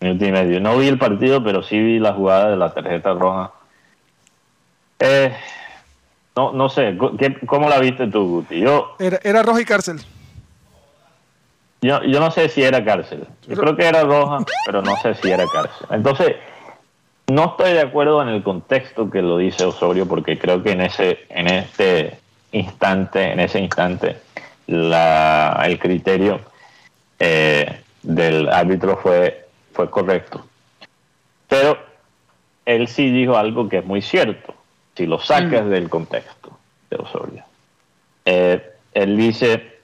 minuto y medio. No vi el partido, pero sí vi la jugada de la tarjeta roja. Eh, no, no sé, ¿qué- ¿cómo la viste tú, Guti? Yo, Era, era roja y cárcel. yo, yo no sé si era cárcel. Yo creo que era roja, pero no sé si era cárcel. Entonces, no estoy de acuerdo en el contexto que lo dice Osorio, porque creo que en ese, en este instante, en ese instante, la, el criterio eh, del árbitro fue, fue correcto. Pero él sí dijo algo que es muy cierto, si lo sacas del contexto de Osorio. Eh, él dice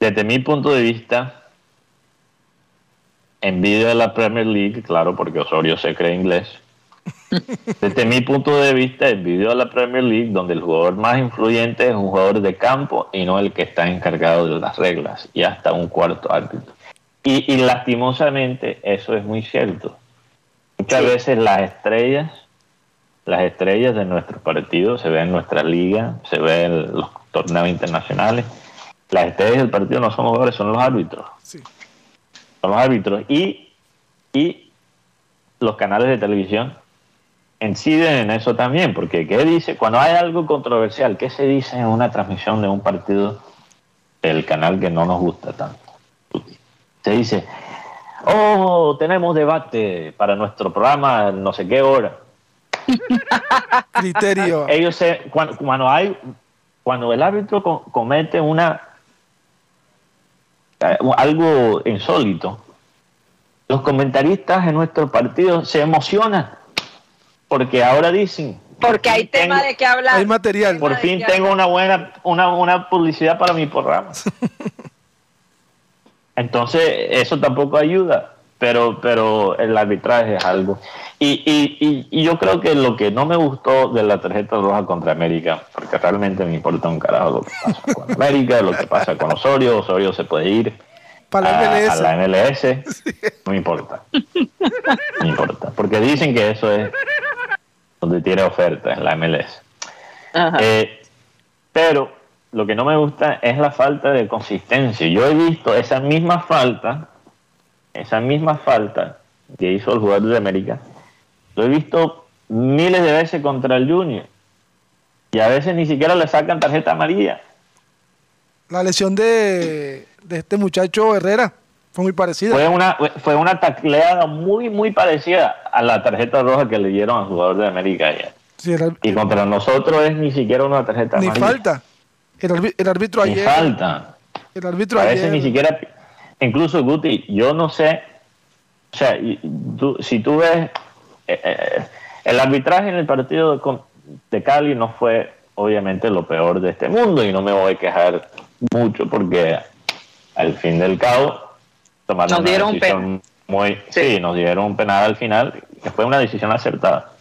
desde mi punto de vista, envidia de la Premier League, claro, porque Osorio se cree inglés. Desde mi punto de vista, envidio a la Premier League, donde el jugador más influyente es un jugador de campo y no el que está encargado de las reglas y hasta un cuarto árbitro. Y, y lastimosamente eso es muy cierto. Muchas veces las estrellas, las estrellas de nuestros partidos se ven en nuestra liga, se ven en los torneos internacionales. Las estrellas del partido no son los jugadores, son los árbitros. Sí. Son los árbitros. Y, y los canales de televisión inciden en eso también, porque ¿qué dice? Cuando hay algo controversial, ¿qué se dice en una transmisión de un partido del canal que no nos gusta tanto? Se dice, oh, tenemos debate para nuestro programa, no sé qué hora. Criterio. Ellos se, cuando, cuando hay, cuando el árbitro co- comete una eh, algo insólito, los comentaristas en nuestro partido se emocionan porque ahora dicen Porque hay tema de qué hablar. Hay material. Por fin tengo hablar. una buena una, una publicidad para mi programa. Entonces, eso tampoco ayuda, pero, pero el arbitraje es algo. Y, y, y, y yo creo que lo que no me gustó de la tarjeta roja contra América, porque realmente me importa un carajo lo que pasa con América, lo que pasa con Osorio, Osorio se puede ir Para a, MLS. a la MLS, no me importa. No me importa, porque dicen que eso es donde tiene oferta, en la MLS. Ajá. Eh, pero lo que no me gusta es la falta de consistencia. Yo he visto esa misma falta, esa misma falta que hizo el jugador de América, lo he visto miles de veces contra el Junior. Y a veces ni siquiera le sacan tarjeta amarilla. La lesión de, de este muchacho Herrera fue muy parecida. Fue una, fue una tacleada muy, muy parecida a la tarjeta roja que le dieron al jugador de América ayer. Sí, el, Y contra nosotros es ni siquiera una tarjeta ni amarilla. falta. El, el árbitro Ni ayer. falta. El árbitro A veces ayer. ni siquiera, incluso Guti, yo no sé, o sea, tú- si tú ves, eh, eh, el arbitraje en el partido de, Cali no fue obviamente lo peor de este mundo y no me voy a quejar mucho porque al fin del cabo tomaron Nos una dieron un decisión muy, sí. Sí. nos dieron un penal al final que fue una decisión acertada.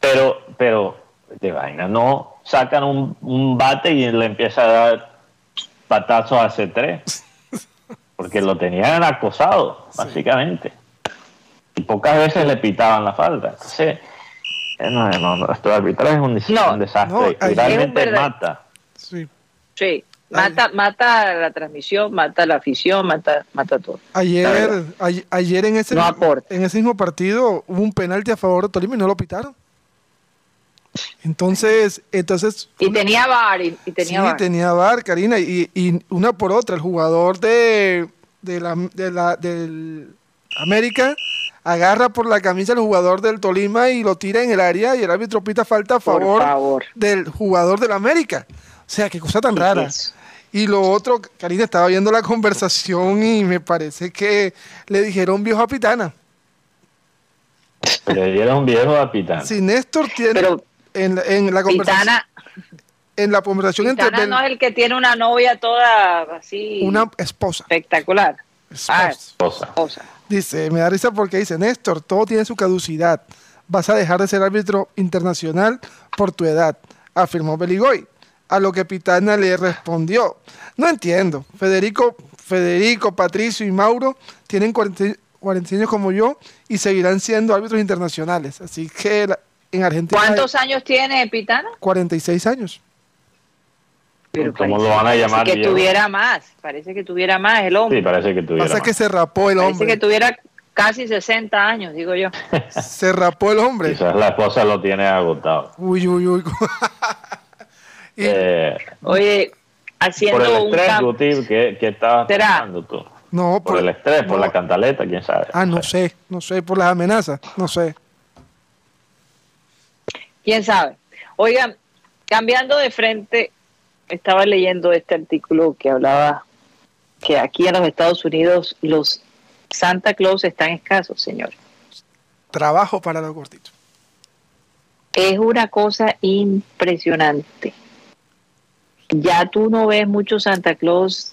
Pero, pero de vaina no sacan un, un bate y le empieza a dar patazos a C3 porque lo tenían acosado básicamente y pocas veces le pitaban la falta entonces eh, no, no, no, esto de arbitraje es un, des- No, un desastre no, realmente mata Sí. Sí. Mata, mata la transmisión, mata la afición, mata, mata todo. Ayer, ayer en ese, No en ese mismo partido hubo un penalti a favor de Tolima y no lo pitaron. Entonces, entonces Y tenía VAR, y, y tenía sí, VAR. tenía VAR, Karina, y, y una por otra, el jugador de, de la, de la- del América agarra por la camisa al jugador del Tolima y lo tira en el área y el árbitro pita falta a favor, favor. del jugador del América. O sea, qué cosa tan ¿Qué rara. es? Y lo otro, Karina, estaba viendo la conversación y me parece que le dijeron viejo a Pitana. le dieron viejo a Pitán Si Néstor tiene Pero en, la- en la conversación, Pitana, en la conversación entre Pitana no es el que tiene una novia toda así una esposa, espectacular. Ah, esposa. cosa. Dice, me da risa porque dice, Néstor, todo tiene su caducidad. Vas a dejar de ser árbitro internacional por tu edad, afirmó Beligoy. A lo que Pitana le respondió, no entiendo. Federico, Federico, Patricio y Mauro tienen 40, 40 años como yo y seguirán siendo árbitros internacionales. Así que la- en Argentina ¿Cuántos hay años tiene Pitana? 46 años. Pero ¿Cómo parece- lo van a parece llamar que viejo? tuviera más, parece que tuviera más el hombre. sí parece que tuviera Pasa que se rapó el parece hombre. que tuviera casi 60 años, digo yo. Se rapó el hombre. quizás la esposa lo tiene agotado Uy, uy, uy. Y- Eh, Oye, por haciendo el un estrés cambio. Guti, ¿qué, qué estabas pensando tú? no, por el estrés por la cantaleta quién sabe Ah, no sé, no sé, por las amenazas, no sé. ¿Quién sabe? Oigan, cambiando de frente, estaba leyendo este artículo que hablaba que aquí en los Estados Unidos los Santa Claus están escasos, señor. Trabajo para los gorditos. Es una cosa impresionante. ya tú no ves mucho Santa Claus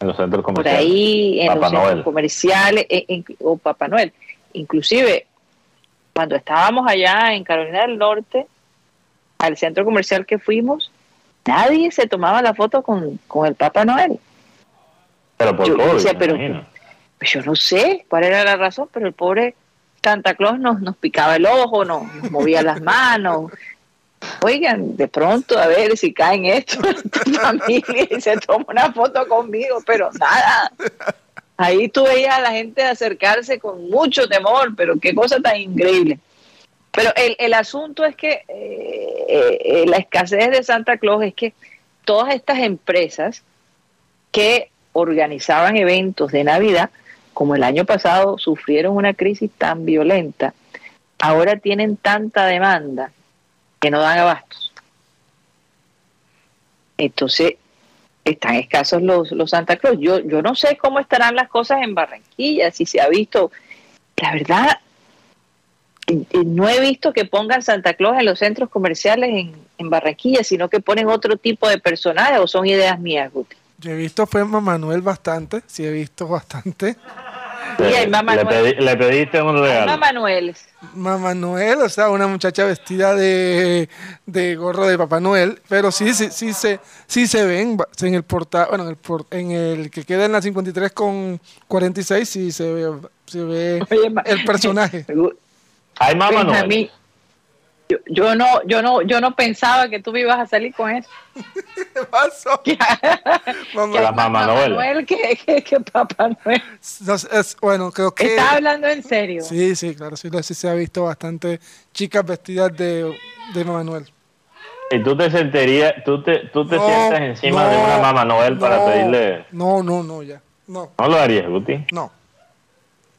En los centros por comerciales. ahí en Papá los centros Noel. comerciales en- en- o Papá Noel. Inclusive, cuando estábamos allá en Carolina del Norte, al centro comercial que fuimos, nadie se tomaba la foto con, con el Papá Noel. Pero por Yo COVID, decía, pero-. Pues yo no sé cuál era la razón, pero el pobre Santa Claus nos, nos picaba el ojo, nos, nos movía las manos. Oigan, de pronto, a ver si caen esto tu familia y se toma una foto conmigo, pero nada. Ahí tú veías a la gente acercarse con mucho temor, pero qué cosa tan increíble. Pero el, el asunto es que eh, eh, eh, la escasez de Santa Claus es que todas estas empresas que organizaban eventos de Navidad, como el año pasado sufrieron una crisis tan violenta, ahora tienen tanta demanda que no dan abastos. Entonces, están escasos los, los Santa Claus. Yo, yo no sé cómo estarán las cosas en Barranquilla, si se ha visto. La verdad, no he visto que pongan Santa Claus en los centros comerciales en, en Barranquilla, sino que ponen otro tipo de personajes o son ideas mías, Guti. Yo he visto fue Mamá Manuel bastante, sí he visto bastante. Y hay Mamá le, Noel. pedí- le pediste un regalo. Mamá Manuel. Mamá Noel, o sea, una muchacha vestida de, de gorro de Papá Noel, pero sí, sí, sí se, sí se ven en el portal, bueno, en el, por- en el que queda en la 53 con 46, sí se ve, se ve Oye, el personaje. Hay mamá Noel. Benjamín, yo, yo no, yo no, yo no pensaba que tú me ibas a salir con eso. ¿Qué pasó? Que Mamá- La mamá Noel. que, que, que Papá Noel. no es- bueno, creo que... ¿Estás hablando en serio? Sí, sí, claro, sí, sí se ha visto bastante chicas vestidas de, de Mamá Noel. Y tú te sentirías, tú te, tú te No, sientas encima de no, una mamá Noel para no, pedirle. No, no, no, ya. No, No lo harías, Guti. no.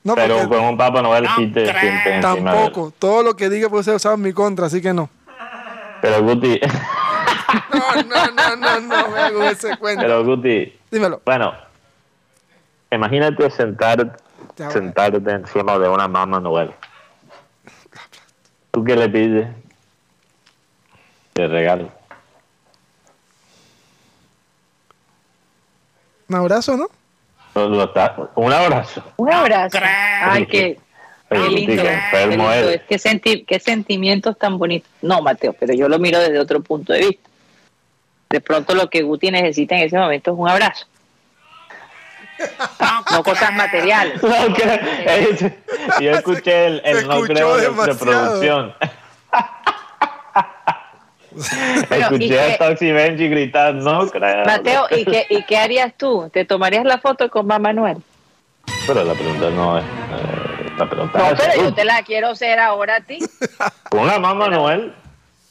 No, Pero porque con un Papá Noel sí te sientes tampoco. Todo lo que diga puede ser usado en mi contra, así que no. Pero Guti, No, no, no, no, no me hago ese cuento. pero Guti, Dímelo. bueno, imagínate sentar, sentarte encima de una mamá Noel. ¿Tú qué le pides? De regalo. Un abrazo, ¿no? Un abrazo. Un abrazo. Ay, qué, qué lindo. qué qué enfermo lindo eres. es. Qué, senti- qué sentimientos tan bonitos. No, Mateo, pero yo lo miro desde otro punto de vista. De pronto lo que Guti necesita en ese momento es un abrazo. No cosas materiales. No creo- es- yo escuché el, el no creo de, producción. Pero, ¿y escuché a? Toxi Benji gritar, no creo. Mateo, ¿y qué, ¿y qué harías tú? ¿Te tomarías la foto con Mamá Manuel? Pero la pregunta no es. eh, la pregunta No, es. pero yo te la quiero hacer ahora a ti. Con la mamá Noel,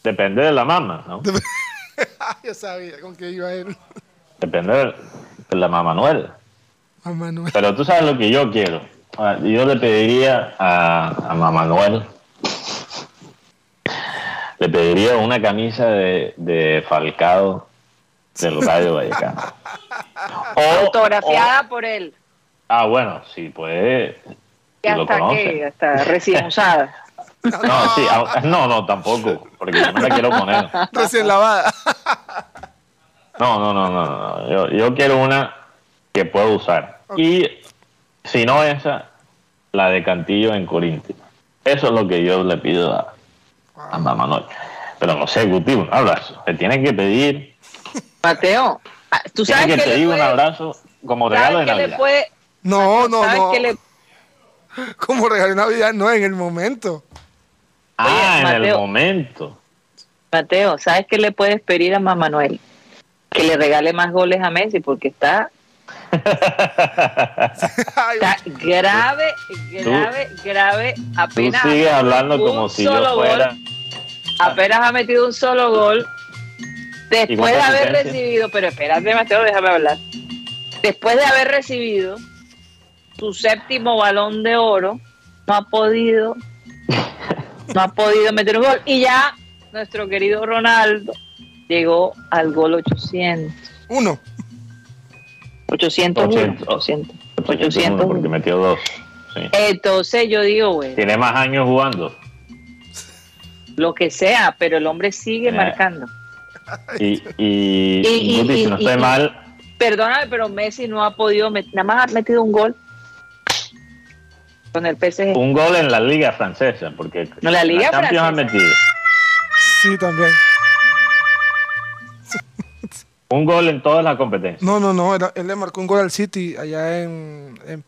depende de la mamá, ¿no? Yo sabía con qué iba él. Depende de, la mamá Noel. Mamá Noel. Pero tú sabes lo que yo quiero. Ah, Yo le pediría a, a mamá Noel. Le pediría una camisa de, de Falcao del Rayo Vallecano. O- Autografiada por él. ah, bueno, sí, pues. Y si hasta conoce. que, hasta recién usada. No, sí, ah, no, no, tampoco, porque yo no la quiero poner. Recién lavada. No, no, no, no, no. Yo, yo quiero una que pueda usar. Y si no esa, la de Cantillo en Corintio. Eso es lo que yo le pido a, a Mamá Noel. Pero no sé, Guti, un abrazo. Te tienen que pedir, Mateo, ah, tú sabes que que le pedir un abrazo como regalo de Navidad. puede, No, no, no. le Como regalo de Navidad, no, en el momento. Ah, Oye, en el momento. Mateo, ¿sabes qué le puedes pedir a Mamá Manuel? Que le regale más goles a Messi porque está, Grave, grave, grave. Tú Apenas sigues ha hablando metido como un si yo solo fuera. gol, apenas ha metido un solo gol. Después de haber asistencia? recibido, pero espérate Mateo, déjame hablar. Después de haber recibido su séptimo balón de oro, no ha podido, no ha podido meter un gol. Y ya nuestro querido Ronaldo llegó al gol 800. Uno. 801, 800. 800. 801, 800. porque metió dos. Sí. Entonces yo digo, güey, Tiene más años jugando. lo que sea, pero el hombre sigue Eh. marcando. Y, y, Y- y- Guti, si y- no estoy y- mal, Perdóname, pero Messi no ha podido, nada más ha metido un gol con el PSG. un gol en la liga francesa, porque No, la Liga Champions ha Francesa. metido. Sí, también. Un gol en todas las competencias. No, no, no. era- él le marcó un gol al City allá en, en.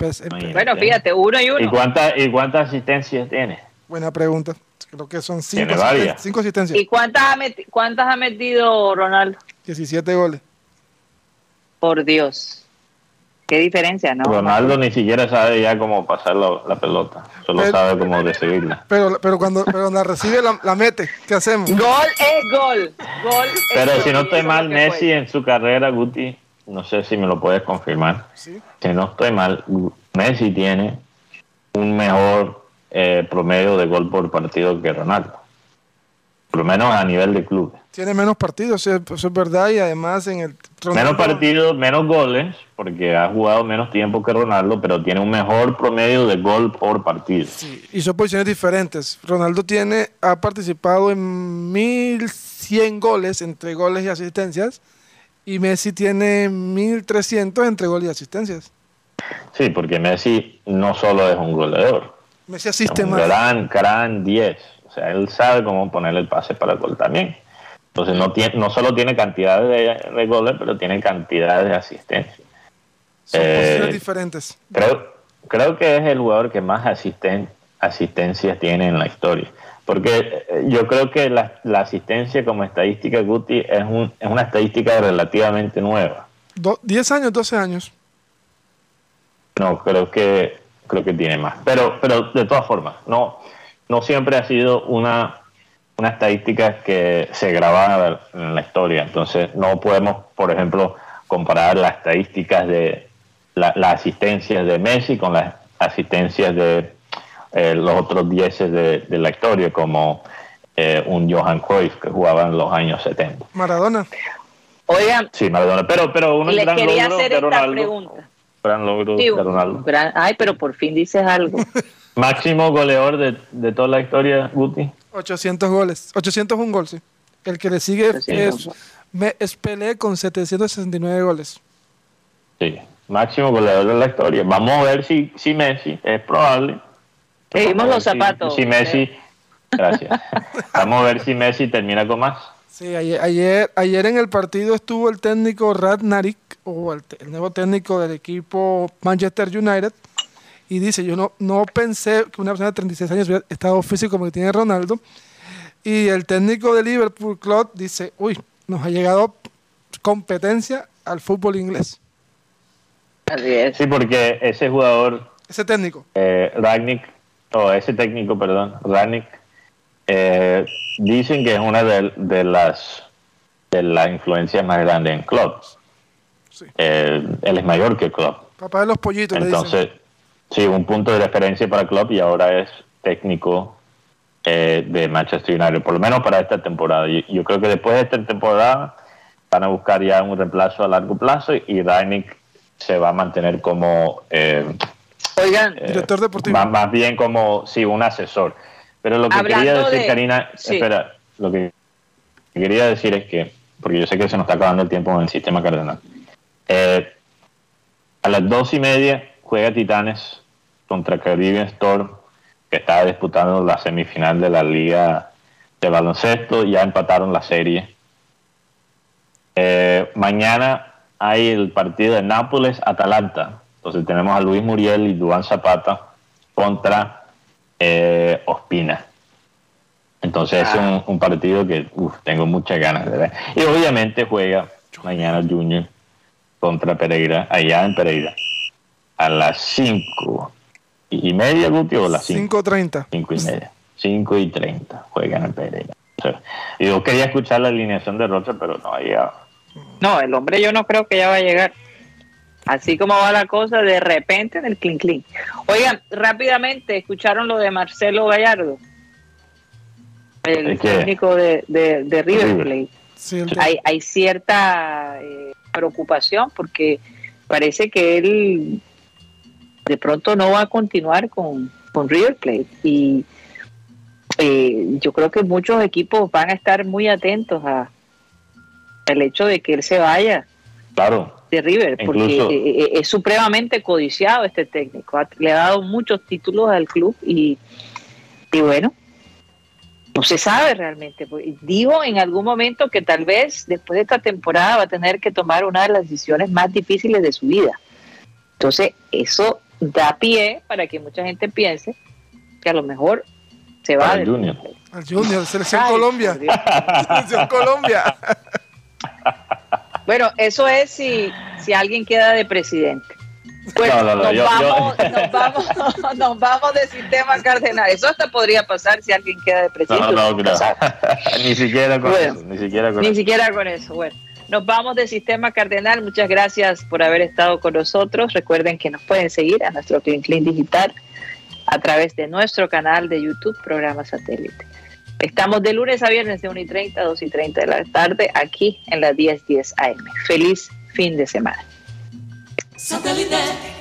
Bueno, fíjate, uno y ¿Y, uno. cuántas ¿Y cuántas asistencias tiene? Buena pregunta. Creo que son cinco, asisten- cinco asistencias. ¿Y cuántas ha, cuántas ha metido Ronaldo? 17 goles. Por Dios. Qué diferencia, ¿no? Ronaldo ni siquiera sabe ya cómo pasar la, la pelota, solo Pero- sabe cómo recibirla. Pero, pero cuando pero cuando la recibe, la, la mete. ¿Qué hacemos? Gol es gol. Gol es Pero gol, si no estoy mal, Messi en su carrera, Guti, no sé si me lo puedes confirmar. Sí. Si no estoy mal, Messi tiene un mejor eh, promedio de gol por partido que Ronaldo. Por lo menos a nivel de club. Tiene menos partidos, eso es verdad. Y además en el. Menos partidos, menos goles, porque ha jugado menos tiempo que Ronaldo, pero tiene un mejor promedio de gol por partido. Sí, y son posiciones diferentes. Ronaldo tiene, ha participado en 1100 goles entre goles y asistencias. Y Messi tiene 1300 entre goles y asistencias. Sí, porque Messi no solo es un goleador, Messi es asiste un más. gran, gran 10. O sea, él sabe cómo ponerle el pase para el gol también. Entonces, no, tiene, no solo tiene cantidad de, de goles, pero tiene cantidad de asistencias. Son eh, posiciones diferentes. Creo, creo que es el jugador que más asisten, asistencias tiene en la historia. Porque eh, yo creo que la, la asistencia como estadística, Guti, es, un, es una estadística relativamente nueva. Do- 10 años, 12 años. No, creo que creo que tiene más. Pero, pero de todas formas, no, no siempre ha sido una, una estadística que se graba en la historia. Entonces, no podemos, por ejemplo, comparar las estadísticas de la- las asistencias de Messi con las asistencias de eh, los otros 10 de, de la historia, como eh, un Johan Cruyff que jugaba en los años 70. Maradona. Oigan, Sí, Maradona. Pero, pero un gran quería logro hacer de esta pregunta. Gran logro Sí, de Ronaldo. gran- ay, pero por fin dices algo. Máximo goleador de, de toda la historia, Guti. 800 goles. 801 gol, sí. El que le sigue 800. es, me, es Pelé con 769 goles. Sí, máximo goleador de la historia. Vamos a ver si, si Messi, es probable. Seguimos los zapatos. Si, si Messi, gracias. Vamos a ver si Messi termina con más. Sí, ayer, ayer, ayer en el partido estuvo el técnico Rad Narik, o el nuevo técnico del equipo Manchester United, y dice, yo no, no pensé que una persona de 36 años hubiera estado físico como que tiene Ronaldo. Y el técnico de Liverpool, Klopp, dice, uy, nos ha llegado competencia al fútbol inglés. Así es. Sí, porque ese jugador, Ese técnico. eh, Ragnick, o ese técnico, perdón, Ragnick, eh, dicen que es una de, de las de las influencias más grandes en clubs. Sí. él es mayor que Klopp. Papá de los pollitos, le dicen. Sí, un punto de referencia para Klopp y ahora es técnico eh, de Manchester United, por lo menos para esta temporada. Yo, yo creo que después de esta temporada van a buscar ya un reemplazo a largo plazo y Ragnick se va a mantener como eh, Oigan, eh, Director deportivo. Más, más bien como, sí, un asesor. Pero lo que Hablando quería decir, de- Karina, sí. espera, lo que quería decir es que, porque yo sé que se nos está acabando el tiempo en el sistema cardenal. Eh, a las dos y media juega Titanes contra Caribbean Storm, que está disputando la semifinal de la liga de baloncesto, ya empataron la serie. Eh, mañana hay el partido de Nápoles-Atalanta. Entonces tenemos a Luis Muriel y Duan Zapata contra eh, Ospina. Entonces es un, partido que tengo muchas ganas de ver. Y obviamente juega mañana Junior contra Pereira, allá en Pereira, a las 5 y media, Guti, o las 5. 5.30. 5 y media. 5 y 30 juegan en Pereira. O sea, y yo quería escuchar la alineación de Rocha, pero no había. no, el hombre yo no creo que ya va a llegar. Así como va la cosa, de repente en el clink clink. Oigan, rápidamente, ¿escucharon lo de Marcelo Gallardo? ¿De El qué? técnico de, de, de River. Plate. Sí, hay, hay cierta eh, preocupación porque parece que él de pronto no va a continuar con, con River Plate y eh, yo creo que muchos equipos van a estar muy atentos a, el hecho de que él se vaya Claro. de River, porque Incluso- eh, eh, es supremamente codiciado este técnico. Ha- Le ha dado muchos títulos al club y, y bueno, no se sabe realmente. Pues, Digo en algún momento que tal vez después de esta temporada va a tener que tomar una de las decisiones más difíciles de su vida. Entonces, eso da pie para que mucha gente piense que a lo mejor se va el Junior. Al Junior, Selección Ay, Colombia. Selección Colombia. Bueno, eso es si, si alguien queda de presidente. Bueno, No, no, no, nos, yo- vamos, yo- nos, vamos, nos vamos de sistema cardenal. Eso hasta podría pasar si alguien queda de presidente. No, no, sabe. ni siquiera con Bueno. eso, ni siquiera con Ni eso. siquiera con eso. Bueno, nos vamos de sistema cardenal. Muchas gracias por haber estado con nosotros. Recuerden que nos pueden seguir a nuestro Clean Clean Digital a través de nuestro canal de YouTube, programa satélite. Estamos de lunes a viernes de 1 y 30 a 2 y 30 de la tarde aquí en la 1010 AM. Feliz fin de semana. Satellite.